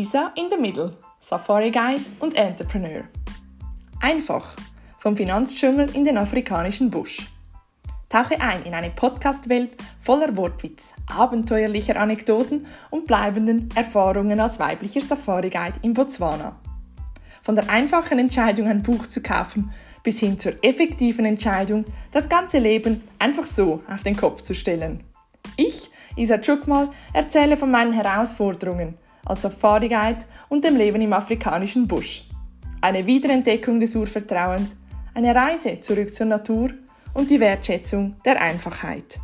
Isa in the Middle, Safari Guide und Entrepreneur. Einfach vom Finanzdschungel in den afrikanischen Busch. Tauche ein in eine Podcast-Welt voller Wortwitz, abenteuerlicher Anekdoten und bleibenden Erfahrungen als weiblicher Safari-Guide in Botswana. Von der einfachen Entscheidung, ein Buch zu kaufen, bis hin zur effektiven Entscheidung, das ganze Leben einfach so auf den Kopf zu stellen. Ich, Isa Chukmal, erzähle von meinen Herausforderungen als Safari-Guide und dem Leben im afrikanischen Busch. Eine Wiederentdeckung des Urvertrauens, eine Reise zurück zur Natur und die Wertschätzung der Einfachheit.